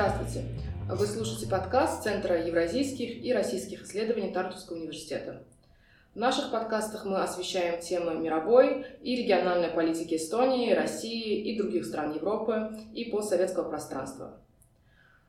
Здравствуйте! Вы слушаете подкаст Центра евразийских и российских исследований Тартусского университета. В наших подкастах мы освещаем темы мировой и региональной политики Эстонии, России и других стран Европы и постсоветского пространства.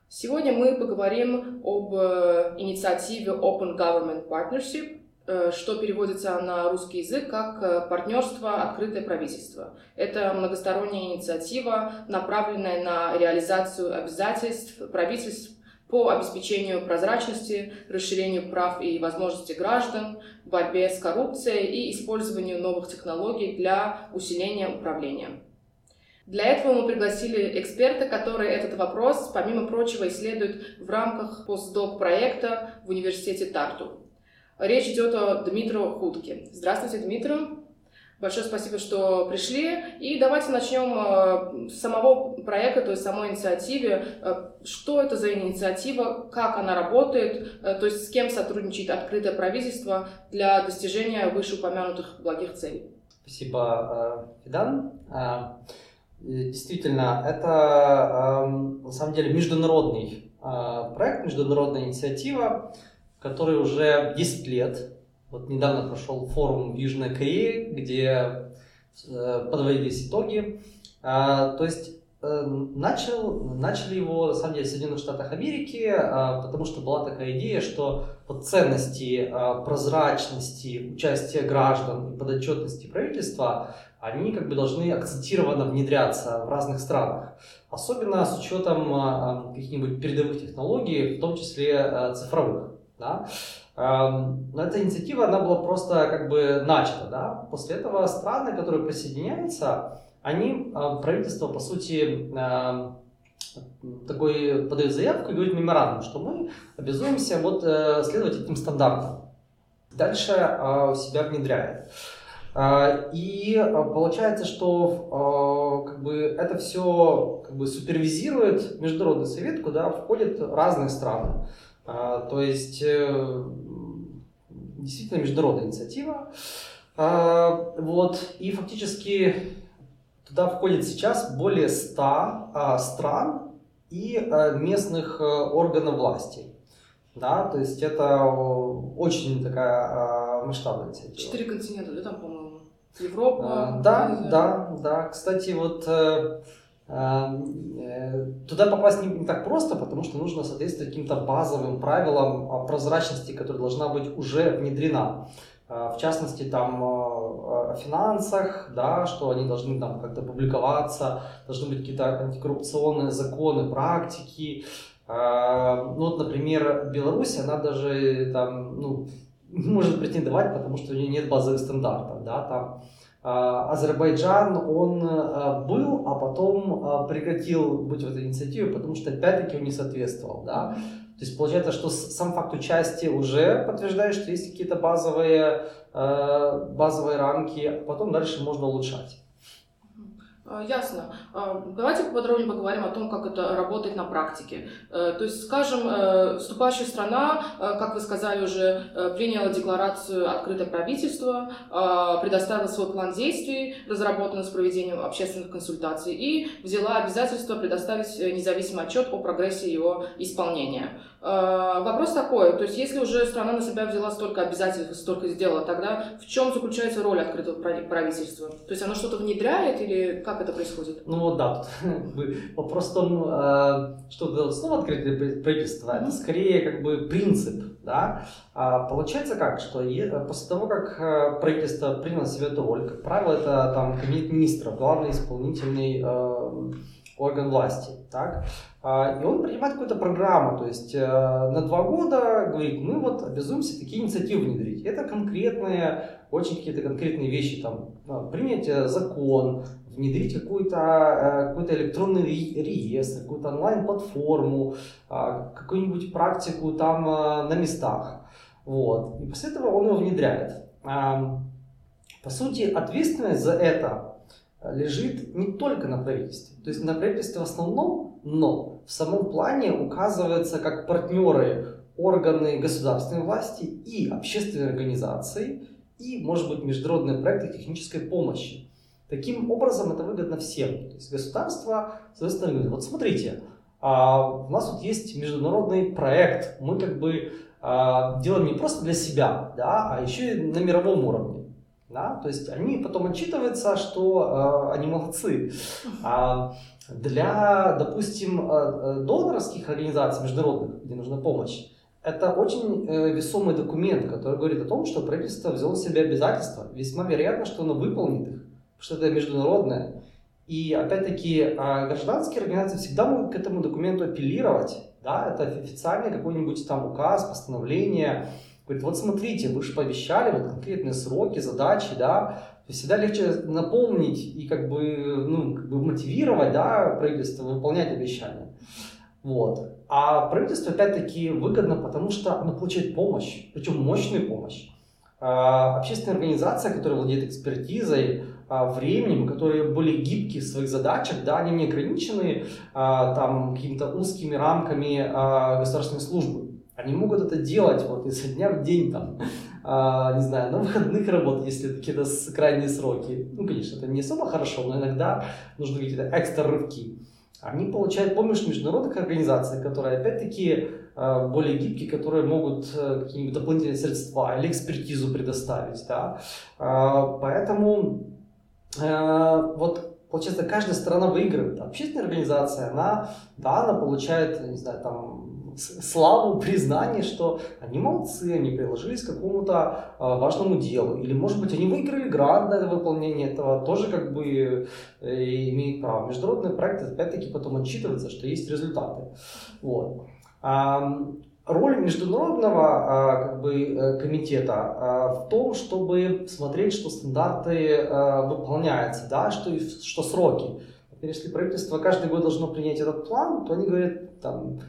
Сегодня мы поговорим об э, инициативе Open Government Partnership, Э, что переводится на русский язык как э, «партнерство. Открытое правительство». Это многосторонняя инициатива, направленная на реализацию обязательств правительств по обеспечению прозрачности, расширению прав и возможностей граждан, борьбе с коррупцией и использованию новых технологий для усиления управления. Для этого мы пригласили эксперта, который этот вопрос, помимо прочего, исследует в рамках постдок проекта в университете Тарту. Речь идет о Дмитру Худке. Здравствуйте, Дмитрий. Большое спасибо, что пришли. И давайте начнем э, с самого проекта, то есть самой инициативы. Э, что это за инициатива, как она работает, э, то есть с кем сотрудничает открытое правительство для достижения вышеупомянутых благих целей? Спасибо, Фидан. Действительно, это на самом деле международный проект, международная инициатива, который уже 10 лет. Вот недавно прошел форум в Южной Корее, где э, подводились итоги. А, то есть э, начал, начали его, на самом деле, в Соединенных Штатах Америки, а, потому что была такая идея, что вот ценности а, прозрачности, участия граждан и подотчетности правительства, они как бы должны акцентированно внедряться в разных странах. Особенно с учетом каких-нибудь передовых технологий, в том числе цифровых. Да? Эм, но эта инициатива, она была просто как бы начата. Да? После этого страны, которые присоединяются, они, э, правительство, по сути, эм, такой подает заявку и говорит меморандум, что мы обязуемся вот э, следовать этим стандартам. Дальше э, себя внедряет. И получается, что как бы, это все как бы, супервизирует Международный совет, куда входят разные страны. А, то есть э, действительно международная инициатива. А, вот, и фактически туда входит сейчас более 100 а, стран и местных э, органов власти. Да, то есть это очень такая масштабная инициатива. Четыре континента, да, там, по-моему? Европа? Да, Азия. да, да. Кстати, вот э, э, туда попасть не, так просто, потому что нужно соответствовать каким-то базовым правилам прозрачности, которая должна быть уже внедрена. Э, в частности, там э, о финансах, да, что они должны там как-то публиковаться, должны быть какие-то антикоррупционные законы, практики. Ну вот, например, Беларусь, она даже там, ну, может претендовать, потому что у нее нет базовых стандартов, да, там Азербайджан, он а, был, а потом а, прекратил быть в этой инициативе, потому что опять-таки он не соответствовал, да. То есть получается, что сам факт участия уже подтверждает, что есть какие-то базовые, базовые рамки, а потом дальше можно улучшать. А, ясно. А, давайте поподробнее поговорим о том, как это работает на практике. Э, то есть, скажем, э, вступающая страна, э, как вы сказали уже, приняла декларацию «Открытое правительство», предоставила свой план действий, разработанный с проведением общественных консультаций, и взяла обязательство предоставить независимый отчет о прогрессе его исполнения. Вопрос такой, то есть если уже страна на себя взяла столько обязательств, столько сделала, тогда в чем заключается роль открытого правительства? То есть оно что-то внедряет или как это происходит? Ну вот да, тут вопрос в том, э, что это снова открытое правительство, это скорее как бы принцип, да. А получается как, что после того, как э, правительство приняло себе эту роль, как правило, это там кабинет министров, главный исполнительный э, орган власти, так, а, и он принимает какую-то программу, то есть на два года говорит, мы вот обязуемся такие инициативы внедрить. Это конкретные, очень какие-то конкретные вещи, там, принять закон, внедрить какой-то э, какой электронный реестр, какую-то онлайн-платформу, а, какую-нибудь практику там э, на местах. Вот. И после этого он его внедряет. По сути, ответственность за это лежит не только на правительстве. То есть на правительстве в основном, но в самом плане указываются как партнеры органы государственной власти и общественные организации, и, может быть, международные проекты технической помощи. Таким образом, это выгодно всем. То есть государство, с одной стороны, говорит, вот смотрите, а, у нас вот есть международный проект, мы как бы а, делаем не просто для себя, да, а еще и на мировом уровне. Да? То есть они потом отчитываются, что э, они молодцы. А для, допустим, э, донорских организаций международных, где нужна помощь, это очень э, весомый документ, который говорит о том, что правительство взяло на себя обязательства. Весьма вероятно, что оно выполнит их, потому что это международное. И опять-таки э, гражданские организации всегда могут к этому документу апеллировать. Да? Это официальный какой-нибудь там указ, постановление. Говорит, вот смотрите, вы же пообещали вот конкретные сроки, задачи, да, всегда легче наполнить и как бы, ну, как бы мотивировать, да, правительство выполнять обещания. Вот. А правительство, опять-таки, выгодно, потому что оно получает помощь, причем мощную помощь. А, общественная организация, которая владеет экспертизой, а, временем, которые более гибкие в своих задачах, да, они не ограничены а, там какими-то узкими рамками государственной службы. Они могут это делать вот изо дня в день, там, не знаю, на выходных работать, если какие-то крайние сроки. Ну, конечно, это не особо хорошо, но иногда нужны какие-то экстра рывки они получают помощь международных организаций, которые опять-таки э, более гибкие, которые могут э, какие-нибудь дополнительные средства или экспертизу предоставить. Да? Э, поэтому вот получается каждая сторона выигрывает. Общественная организация, она, да, она получает, не знаю, там славу, признание, что они молодцы, они приложились к какому-то э, важному делу. Или, может быть, они выиграли грант на выполнение этого, тоже как бы э, имеют право. Международные проекты, опять-таки, потом отчитываются, что есть результаты. Вот. А, роль международного а, как бы, э, комитета а, в том, чтобы смотреть, что стандарты а, выполняются, да, что, что сроки. Например, если правительство каждый год должно принять этот план, то они говорят, там,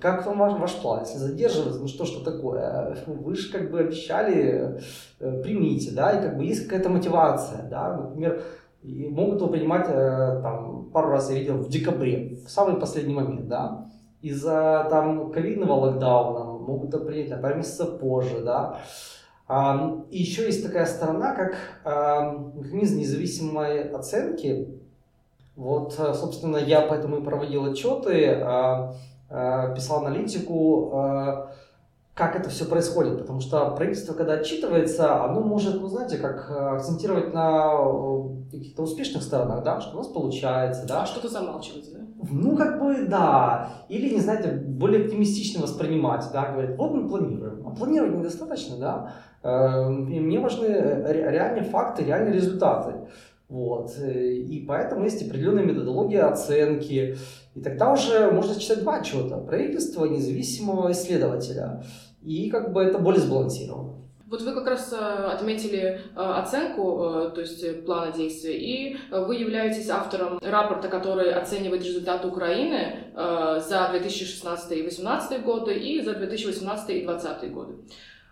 как вам ваш, ваш план? Если задерживается, ну что ж такое? Вы же как бы обещали, э, примите, да, и как бы есть какая-то мотивация, да, например, и могут его принимать, э, там, пару раз я видел, в декабре, в самый последний момент, да, из-за там ковидного локдауна могут это принять на пару месяцев позже, да, и еще есть такая сторона, как механизм независимой оценки. Вот, собственно, я поэтому и проводил отчеты. Э, писал аналитику, э, как это все происходит, потому что правительство, когда отчитывается, оно может, ну знаете, как э, акцентировать на каких-то успешных сторонах, да, что у нас получается, да. А что-то замалчивать, да? Ну, как бы, да. Или, не знаете, более оптимистично воспринимать, да, говорит, вот мы планируем. А планировать недостаточно, да. Мне важны реальные факты, реальные результаты. Вот. И поэтому есть определенная методология оценки, и тогда уже можно читать два отчета. Правительство независимого исследователя. И как бы это более сбалансировано. Вот вы как раз э, отметили э, оценку, э, то есть плана действия, и вы являетесь автором рапорта, который оценивает результаты Украины за 2016 и 2018 годы и за 2018 и 2020 годы.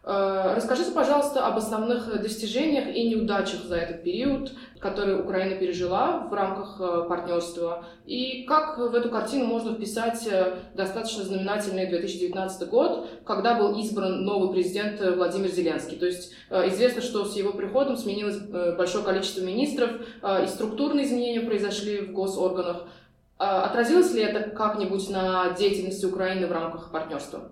Расскажите, пожалуйста, об основных достижениях и неудачах за этот период, который Украина пережила в рамках э, партнерства, и как в эту картину можно вписать э, достаточно знаменательный 2019 год, когда был избран новый президент Владимир Зеленский. То есть известно, что с его приходом сменилось большое количество министров, и структурные изменения произошли в госорганах. Отразилось ли это как-нибудь на деятельности Украины в рамках партнерства?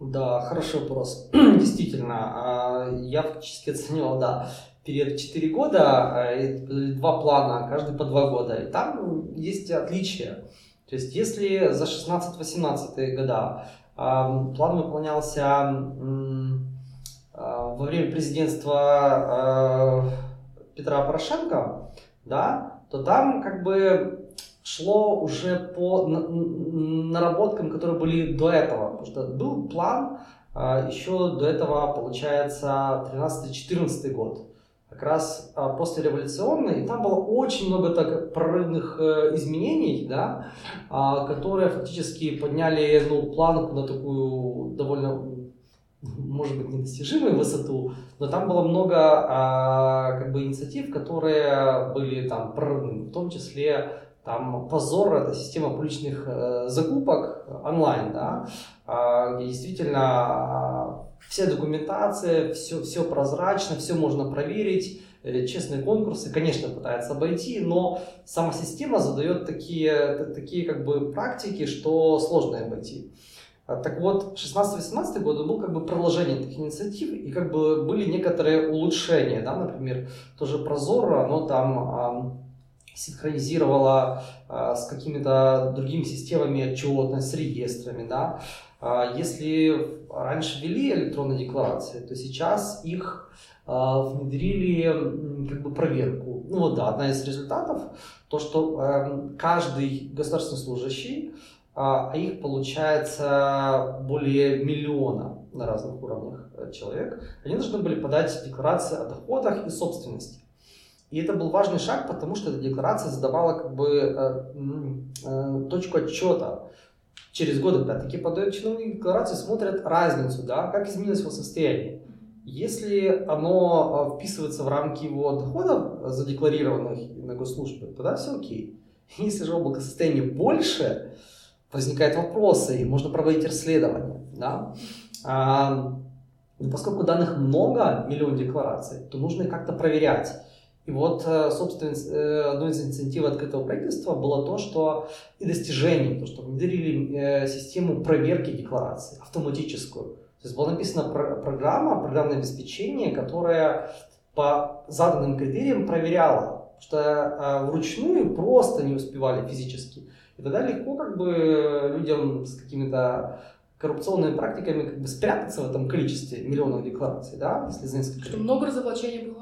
Да, хороший вопрос. Действительно, а, я фактически оценивал, да, период 4 года, а, два плана, каждый по 2 года. И там есть отличия. То есть, если за 16-18 года а, план выполнялся во время президентства Петра Порошенко, да, то там как бы шло уже по наработкам, которые были до этого. Потому что был план а, еще до этого, получается, 13-14 год. Как раз а, после революционной, и там было очень много так прорывных э, изменений, да, а, которые фактически подняли ну, планку на такую довольно может быть, недостижимой высоту, но там было много а, как бы инициатив, которые были там прорывными, в том числе там позор это система публичных э, закупок онлайн, да, где действительно э, вся документация, все, все прозрачно, все можно проверить, э, честные конкурсы, конечно, пытается обойти, но сама система задает такие, такие как бы практики, что сложно обойти. А, так вот, 16-18 год был как бы продолжение таких инициатив, и как бы были некоторые улучшения, да, например, тоже Прозоро, оно там синхронизировала э, с какими-то другими системами отчетность, с реестрами, да. Э, если раньше ввели электронные декларации, то сейчас их э, внедрили как бы проверку. Ну вот да, одна из результатов, то что э, каждый государственный служащий, а их получается более миллиона на разных уровнях э, человек, они должны были подать декларации о доходах и собственности. И это был важный шаг, потому что эта декларация задавала как бы э, э, точку отчета. Через год опять-таки подают чиновники декларации, смотрят разницу, да, как изменилось его состояние. Если оно э, вписывается в рамки его доходов, задекларированных на госслужбе, тогда все окей. Если же облако состояния больше, возникают вопросы, и можно проводить расследование. Да? А, но поскольку данных много, миллион деклараций, то нужно как-то проверять. И вот, э, собственно, э, одно из инициатив открытого правительства было то, что и достижение, то, что внедрили э, систему проверки деклараций, автоматическую. То есть была написана программа, программное обеспечение, которое по заданным критериям проверяла, что вручную просто не успевали физически. И тогда легко как бы людям с какими-то коррупционными практиками как бы спрятаться в этом количестве миллионов деклараций, да, если за несколько Что много разоблачений было?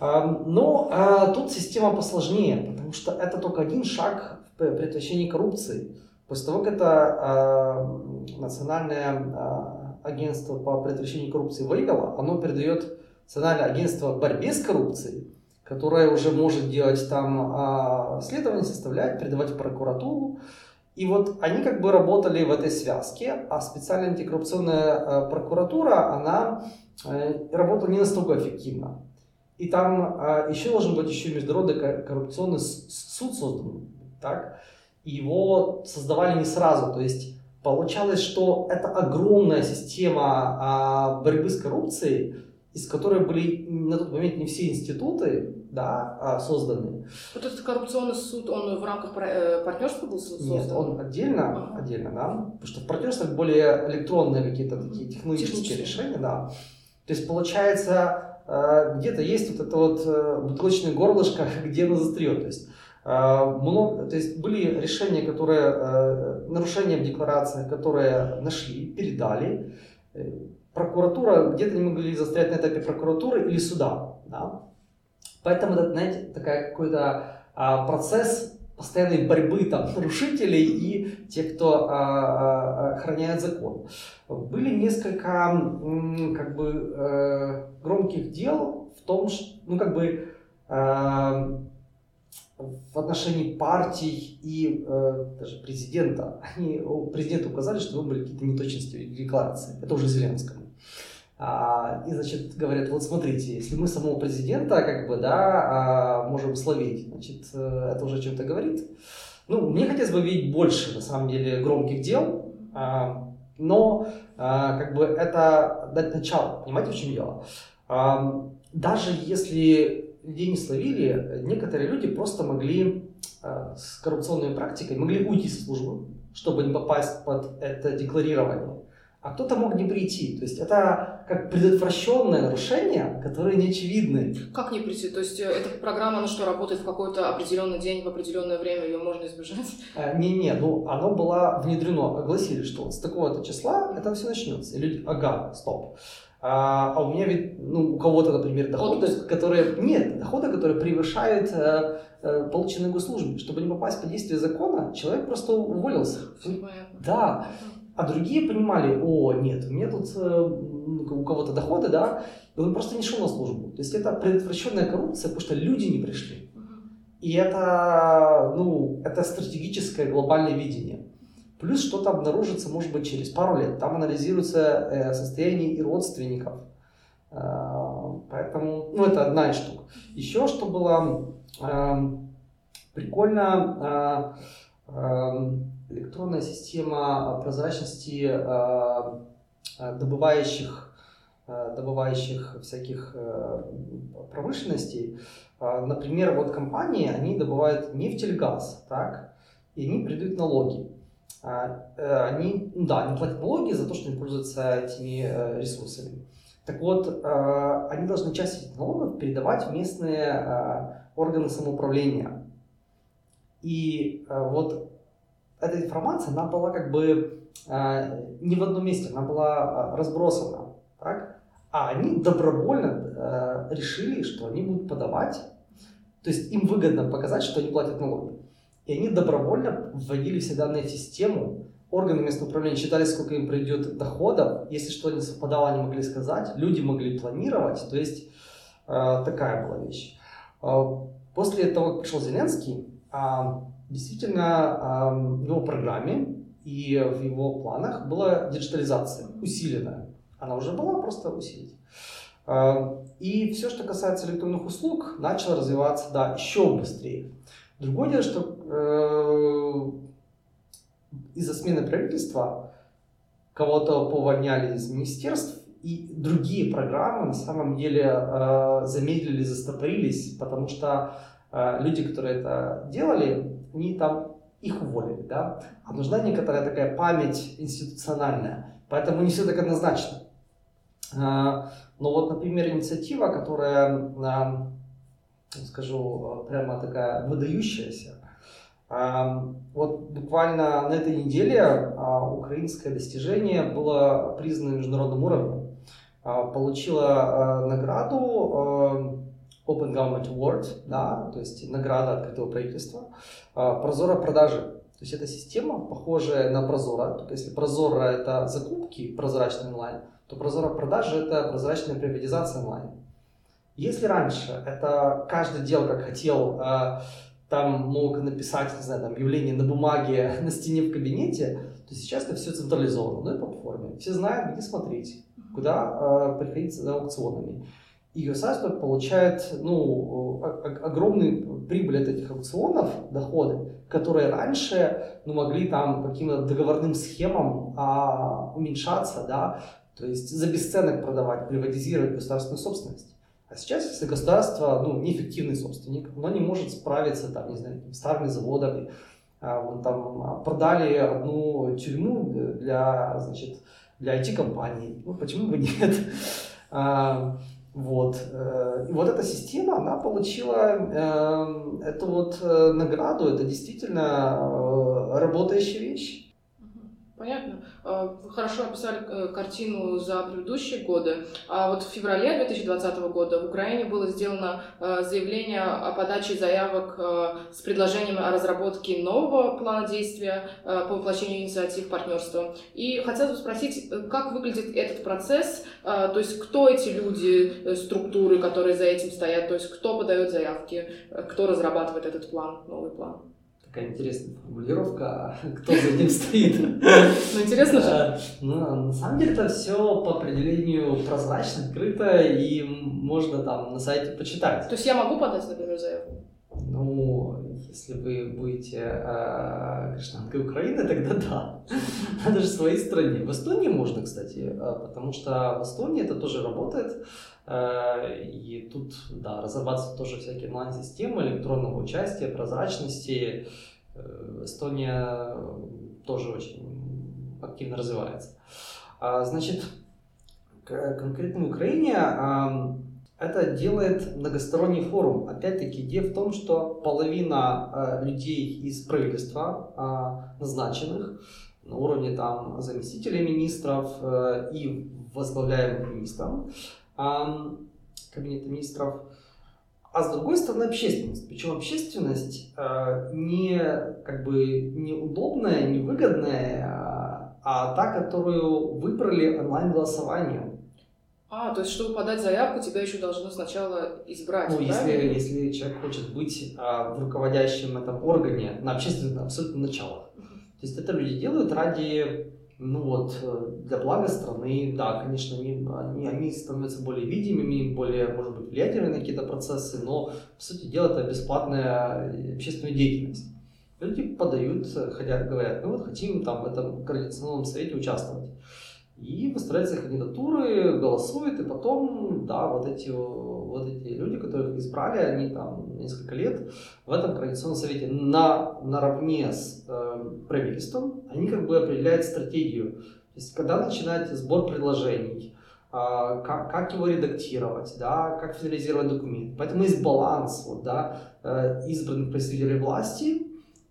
Но а, тут система посложнее, потому что это только один шаг в предотвращении коррупции. После того, как это а, Национальное а, агентство по предотвращению коррупции выявило, оно передает Национальное агентство борьбе с коррупцией, которое уже может делать там следование, составлять, передавать в прокуратуру. И вот они как бы работали в этой связке, а специальная антикоррупционная прокуратура, она э, работала не настолько эффективно. И там а, еще должен быть еще международный коррупционный суд создан, так? И его создавали не сразу, то есть получалось, что это огромная система а, борьбы с коррупцией, из которой были на тот момент не все институты да, а, созданы. Вот этот коррупционный суд, он в рамках э, партнерства был создан? Нет, он отдельно, ага. отдельно, да, потому что в партнерствах более электронные какие-то такие технологические решения, да. То есть получается где-то есть вот это вот э, бутылочное горлышко, где оно застрет. То есть, а, много, то есть были решения, которые, э, нарушения в декларациях, которые нашли, передали. Э, прокуратура, где-то не могли застрять на этапе прокуратуры или суда. Да? Поэтому это, знаете, такая какой-то а, процесс постоянной борьбы там, нарушителей и тех, кто а, а, охраняет закон. Были несколько как бы, э, громких дел в том, что, ну, как бы, э, в отношении партий и э, даже президента. Они, президенту указали, что были какие-то неточности в декларации. Это уже Зеленскому. А, и, значит, говорят, вот смотрите, если мы самого президента, как бы, да, а, можем словить, значит, э, это уже чем-то говорит. Ну, мне хотелось бы видеть больше, на самом деле, громких дел, а, но, а, как бы, это дать начало, понимаете, в чем дело? Даже если людей не словили, некоторые люди просто могли с коррупционной практикой, могли уйти со службы, чтобы не попасть под это декларирование а кто-то мог не прийти. То есть это как предотвращенное нарушение, которое не очевидны. Как не прийти? То есть э, эта программа, она что, работает в какой-то определенный день, в определенное время, ее можно избежать? Не-не, э, ну оно было внедрено, огласили, что с такого-то числа это все начнется. И люди, ага, стоп. А, а у меня ведь, ну, у кого-то, например, доходы, Отпуск. которые... Нет, доходы, которые превышают э, э, полученные госслужбы. Чтобы не попасть под действие закона, человек просто уволился. Все понятно. Да. А другие понимали, о, нет, у меня тут э, у кого-то доходы, да, и он просто не шел на службу. То есть это предотвращенная коррупция, потому что люди не пришли. И это, ну, это стратегическое глобальное видение. Плюс что-то обнаружится, может быть, через пару лет. Там анализируется э, состояние и родственников. Э, поэтому, ну, это одна из штук. Еще что было э, прикольно, электронная система прозрачности э, э добывающих Э, добывающих всяких э, промышленностей. Э, например, вот компании, они добывают нефть или газ, так, и они придают налоги. Они, ну да, они платят налоги за то, что они пользуются этими ресурсами. Так вот, они должны часть этих налогов передавать в местные органы самоуправления. И вот эта информация, она была как бы не в одном месте, она была разбросана. Так? а они добровольно э, решили, что они будут подавать, то есть им выгодно показать, что они платят налоги. И они добровольно вводили все данные в систему, органы местного управления считали, сколько им придет доходов, если что не совпадало, они могли сказать, люди могли планировать, то есть э, такая была вещь. Э, после того, как пришел Зеленский, э, действительно э, в его программе и в его планах была диджитализация усиленная. Она уже была, просто усилить. А, и все, что касается электронных услуг, начало развиваться, да, еще быстрее. Другое дело, что э, из-за смены правительства кого-то повольняли из министерств, и другие программы на самом деле э, замедлили, застопорились, потому что люди, которые это делали, они там их уволили, да, а нужна некоторая такая память институциональная, поэтому не все так однозначно. А, но вот, например, инициатива, которая, а, скажу, прямо такая выдающаяся, вот буквально на этой неделе украинское достижение было признано на международном уровне. Получила награду Open Government Award, да, то есть награда открытого правительства, Прозора продажи. То есть это система, похожая на Прозора. Только если Прозора это закупки прозрачный онлайн, то прозора продажи – это прозрачная приватизация онлайн. Если раньше это каждый делал как хотел, э, там мог написать, не знаю, там, явление на бумаге, на стене в кабинете, то сейчас это все централизовано на одной платформе. Все знают, где смотреть, куда э, приходить за аукционами. И государство получает ну, огромную прибыль от этих аукционов, доходы, которые раньше ну, могли там каким-то договорным схемам а, уменьшаться, да, то есть за бесценок продавать, приватизировать государственную собственность. А сейчас, если государство, ну, неэффективный собственник, оно не может справиться, там, не знаю, старыми заводами, а, там, а, продали одну тюрьму для, значит, для IT-компаний, ну, почему бы нет? Вот. Э, и вот эта система, она получила э, эту вот э, награду, это действительно э, работающая вещь. Понятно. Вы хорошо описали э, картину за предыдущие годы. А вот в феврале 2020 года в Украине было сделано э, заявление о подаче заявок э, с предложением о разработке нового плана действия по воплощению инициатив партнерства. И хотелось бы спросить, как выглядит этот процесс, то есть кто эти люди, структуры, которые за этим стоят, то есть кто подает заявки, кто разрабатывает этот план, новый план? Такая интересная формулировка, кто за ним стоит. Ну, интересно же. Э, ну, на самом деле это все по определению прозрачно, открыто, и можно там на сайте почитать. То есть я могу подать, например, заявку? Ну, если вы будете э, гражданкой Украины, тогда да. Надо же в своей стране. В Эстонии можно, кстати, э, потому что в Эстонии это тоже работает. Э, и тут, да, разрабатываются тоже всякие онлайн-системы электронного участия, прозрачности. Э, Эстония тоже очень активно развивается. А, значит, конкретно в Украине это делает многосторонний форум. Опять-таки, идея в том, что половина людей из правительства а, назначенных на уровне там заместителей министров э, и возглавляемых министром, кабинета министров, а с другой стороны общественность. Причем общественность э, не как бы неудобная, невыгодная, а, а та, которую выбрали онлайн-голосованием. А, то есть, чтобы подать заявку, тебя еще должны сначала избрать. Ну, если, если человек хочет быть а, в руководящем этом органе на общественном абсолютно началах. есть это люди делают ради ну вот, э, для блага страны, да, конечно, они, они, они становятся более видимыми, более, может быть, влиятельными на какие-то процессы, но, по сути дела, это бесплатная э, общественная деятельность. Люди подают, хотят, говорят, ну вот хотим там в этом координационном совете участвовать. И выставляются кандидатуры, голосуют, и потом, да, вот эти, вот эти люди, которых избрали, они там несколько лет в этом координационном совете на, наравне с э, правительством, они как бы определяют стратегию. То есть, когда начинать сбор предложений, э, как, как его редактировать, да, как финализировать документ. Поэтому есть баланс вот, да, э, избранных представителей власти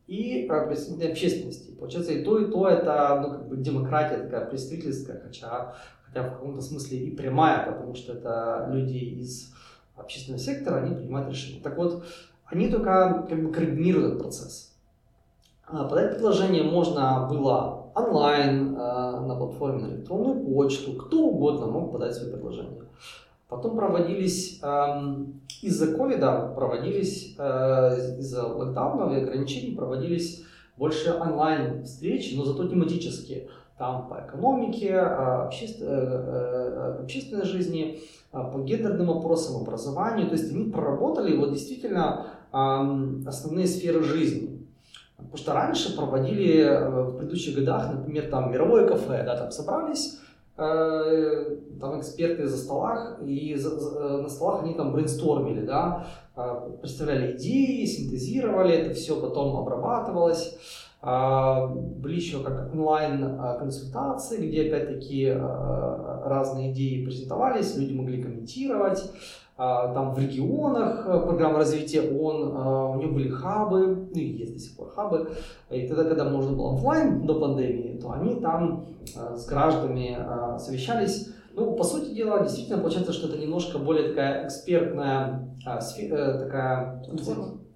и представители общественности. Получается, и то, и то это ну, как бы демократия такая представительская, хотя, хотя в каком-то смысле и прямая, потому что это люди из общественного сектора, они принимают решения. Так вот, они только как бы координируют этот процесс. А, подать предложение можно было онлайн, э, на платформе, на электронную почту, кто угодно мог подать свои предложения. Потом проводились эм, из-за ковида, проводились э, из-за локдаунов и ограничений, проводились больше онлайн встречи, но зато тематические. Там по экономике, э, обществ... Э, общественной жизни, по гендерным вопросам, образованию. То есть они проработали вот действительно эм, основные сферы жизни. Потому что раньше проводили в предыдущих годах, например, там мировое кафе, да, там собрались, там эксперты за столах, и за, за, э, на столах они там брейнстормили, да, э, представляли идеи, синтезировали, это все потом обрабатывалось. Были еще как онлайн консультации, где опять-таки разные идеи презентовались, люди могли комментировать. Там в регионах э, программа развития ООН, у него были хабы, ну и есть до сих пор хабы, и тогда, когда можно было офлайн до пандемии, то они там э, с гражданами э, совещались. Ну, по сути дела, действительно получается, что это немножко более такая экспертная такая...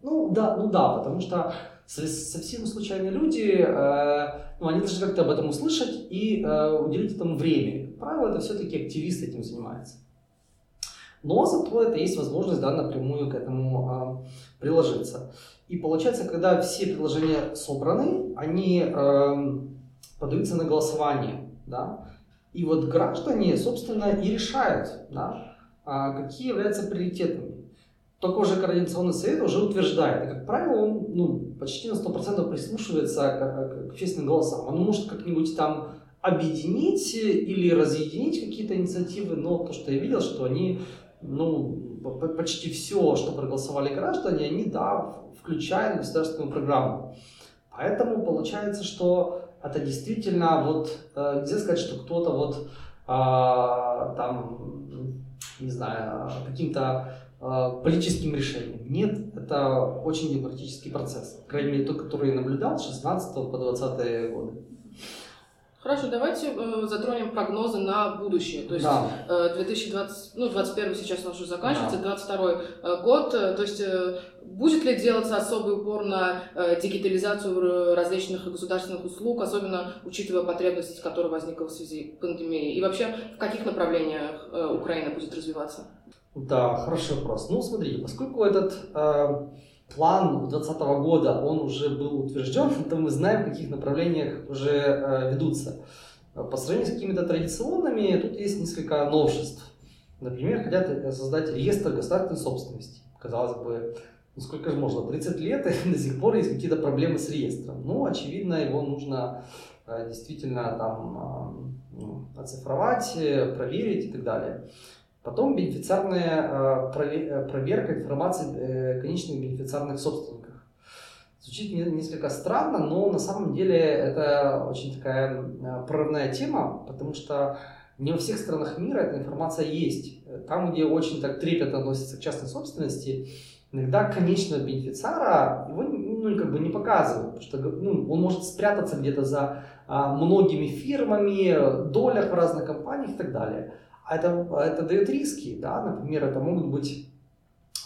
Ну да, ну да, потому что совсем случайные люди, ну, они должны как-то об этом услышать и уделить этому время. Как правило, это все-таки активисты этим занимаются. Но зато это есть возможность да, напрямую к этому а, приложиться. И получается, когда все приложения собраны, они э, подаются на голосование. Да? И вот граждане, собственно, и решают, да, а, какие являются приоритетами. Только уже Координационный совет уже утверждает. И, как правило, он ну, почти на 100% прислушивается к, к общественным голосам. Он может как-нибудь там объединить или разъединить какие-то инициативы, но то, что я видел, что они ну, почти все, что проголосовали граждане, они, да, включают в государственную программу. Поэтому получается, что это действительно вот, э, нельзя сказать, что кто-то вот а, там, не знаю, каким-то а, политическим решением. Нет, это очень демократический процесс. По крайней мере, тот, который я наблюдал с 16 по 20 годы. Хорошо, давайте э, затронем прогнозы на будущее. То есть да. э, 2020, ну, 21 сейчас он уже заканчивается, да. 22 э, год. Э, то есть э, будет ли делаться особый упор на э, дигитализацию различных государственных услуг, особенно учитывая потребность, которая возникла в связи с пандемией? И вообще, в каких направлениях э, Украина будет развиваться? Да, хороший вопрос. Ну, смотрите, поскольку этот... Э план 2020 года, он уже был утвержден, то мы знаем, в каких направлениях уже э, ведутся. По сравнению с какими-то традиционными, тут есть несколько новшеств. Например, хотят э, создать реестр государственной собственности. Казалось бы, ну сколько же можно, 30 лет, и до сих пор есть какие-то проблемы с реестром. Ну, очевидно, его нужно э, действительно там ну, оцифровать, проверить и так далее. Потом бенефициарная э, э, проверка информации э, конечных бенефициарных собственников. Звучит несколько странно, но на самом деле это очень такая прорывная тема, потому что не во всех странах мира эта информация есть. Там, где очень так трепетно относятся к частной собственности, иногда конечного бенефициара его ну, как бы не показывают, потому что ну, он может спрятаться где-то за а, многими фирмами, долях в разных компаниях и так далее. А это, это дает риски, да, например, это могут быть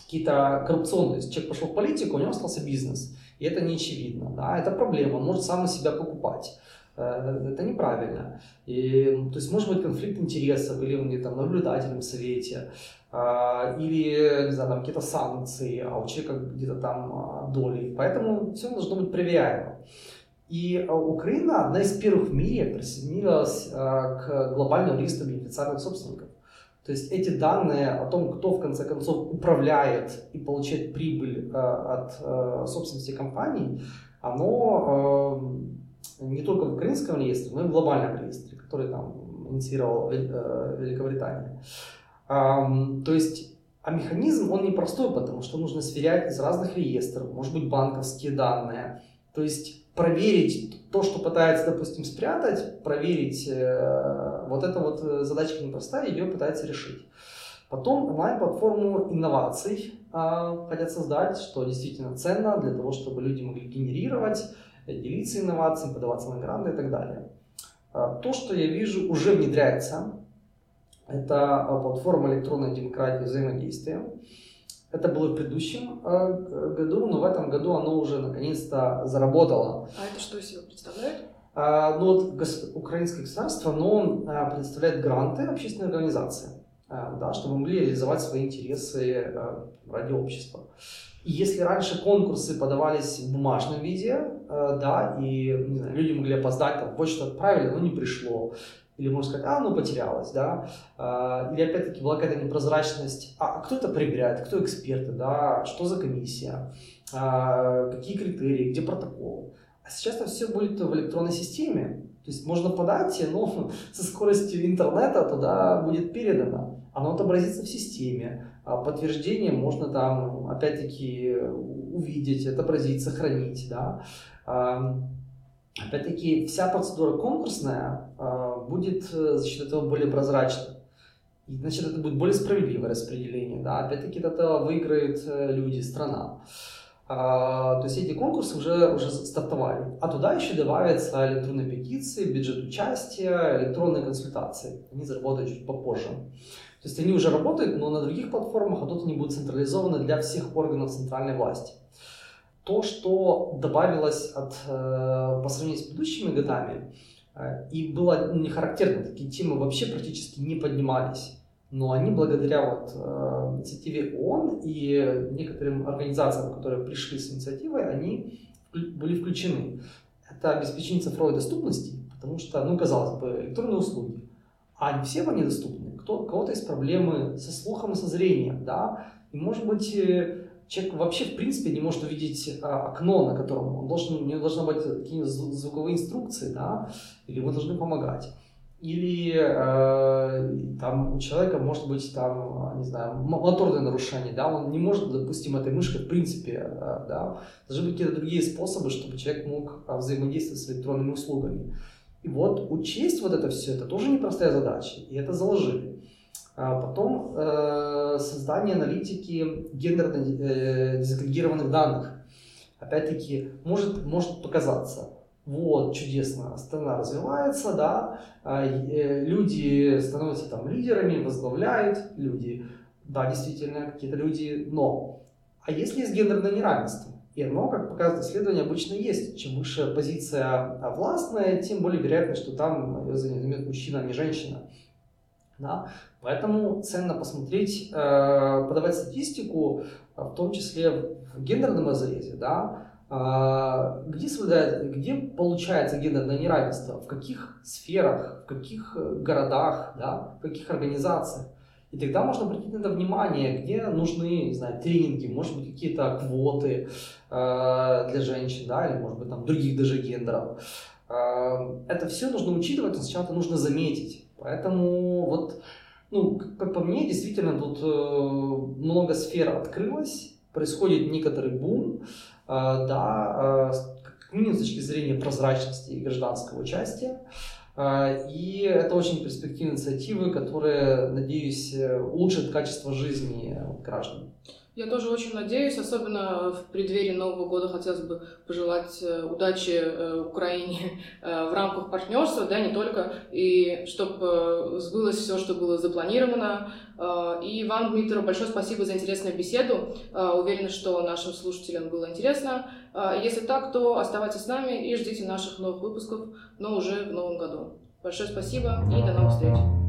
какие-то коррупционные. Если человек пошел в политику, у него остался бизнес, и это не очевидно, да, это проблема, он может сам на себя покупать. Э, это неправильно. И, то есть может быть конфликт интересов, или он где-то в совете, а, или, не знаю, там какие-то санкции, а у человека где-то там а, доли. Поэтому все должно быть проверяемо. И э, Украина одна из первых в мире присоединилась э, к глобальному регистру бенефициарных собственников. То есть эти данные о том, кто в конце концов управляет и получает прибыль э, от собственности компаний, оно не только в украинском реестре, но и в глобальном реестре, который там инициировал Великобритания. То есть а механизм, он непростой, потому что нужно сверять из разных реестров, может быть, банковские данные. То есть проверить то, что пытается, допустим, спрятать, проверить, э, вот эта вот э, задачка непростая, ее пытается решить. Потом онлайн-платформу инноваций э, хотят создать, что действительно ценно для того, чтобы люди могли генерировать, делиться инновациями, подаваться на гранты и так далее. Э, то, что я вижу, уже внедряется. Это э, платформа электронной демократии взаимодействия. Это было в предыдущем э, году, но в этом году оно уже наконец-то заработало. А это что из себя представляет? А, ну вот гос- украинское государство, оно а, предоставляет гранты общественной организации, а, да, чтобы могли реализовать свои интересы ради общества. И если раньше конкурсы подавались в бумажном виде, а, да, и не знаю, люди могли опоздать, там, почту отправили, но не пришло, или можно сказать, а, ну потерялось, да, а, или опять-таки была какая-то непрозрачность, а, кто это проверяет, кто эксперты, да, что за комиссия, а, какие критерии, где протокол. А сейчас это все будет в электронной системе, то есть можно подать, но со скоростью интернета туда будет передано, оно отобразится в системе, а подтверждение можно там опять-таки увидеть, отобразить, сохранить, да. Опять-таки, вся процедура конкурсная будет э, за счет этого более прозрачна. И, значит, это будет более справедливое распределение. Да? Опять-таки, от этого выиграют э, люди, страна. А, то есть эти конкурсы уже, уже стартовали. А туда еще добавятся электронные петиции, бюджет участия, электронные консультации. Они заработают чуть попозже. То есть они уже работают, но на других платформах, а тут они будут централизованы для всех органов центральной власти то, что добавилось от, э, по сравнению с предыдущими годами, и было не характерно, такие темы вообще практически не поднимались. Но они благодаря вот, э, инициативе ООН и некоторым организациям, которые пришли с инициативой, они были включены. Это обеспечение цифровой доступности, потому что, ну, казалось бы, электронные услуги, а не всем они доступны. Кто, у кого-то есть проблемы со слухом и со зрением, да, и, может быть, человек вообще в принципе не может увидеть а, окно, на котором он должен, у него должны быть какие-нибудь звуковые инструкции, да, или ему должны помогать. Или э, там у человека может быть там, не знаю, моторное нарушение, да, он не может, допустим, этой мышкой в принципе, э, да, должны быть какие-то другие способы, чтобы человек мог а, взаимодействовать с электронными услугами. И вот учесть вот это все, это тоже непростая задача, и это заложили. А потом э, создание аналитики гендерно э, дезагрегированных данных. Опять-таки, может, может показаться, вот, чудесно, страна развивается, да, а, э, люди становятся там лидерами, возглавляют, люди, да, действительно, какие-то люди, но, а если есть гендерное неравенство? И оно, как показывает исследование, обычно есть. Чем выше позиция властная, тем более вероятно, что там ее займет мужчина, а не женщина. Да? Поэтому ценно посмотреть, э, подавать статистику, э, в том числе в гендерном разрезе, да, э, где, где получается гендерное неравенство, в каких сферах, в каких городах, да, в каких организациях. И тогда можно обратить на это внимание, где нужны, не знаю, тренинги, может быть, какие-то квоты э, для женщин, да, или, может быть, там, других даже гендеров. Э, это все нужно учитывать, но сначала это нужно заметить. Поэтому вот, ну, как по мне, действительно тут э, много сфер открылось, происходит некоторый бум, э, да, э, как минимум с точки зрения прозрачности и гражданского участия. Э, и это очень перспективные инициативы, которые, надеюсь, э, улучшат качество жизни граждан. Я тоже очень надеюсь, особенно в преддверии Нового года хотелось бы пожелать э, удачи э, Украине э, в рамках партнерства, да, не только, и чтобы сбылось все, что было запланировано. И вам, Дмитрий, большое спасибо за интересную беседу. Уверена, что нашим слушателям было интересно. Если так, то оставайтесь с нами и ждите наших новых выпусков, но уже в новом году. Большое спасибо и до новых встреч!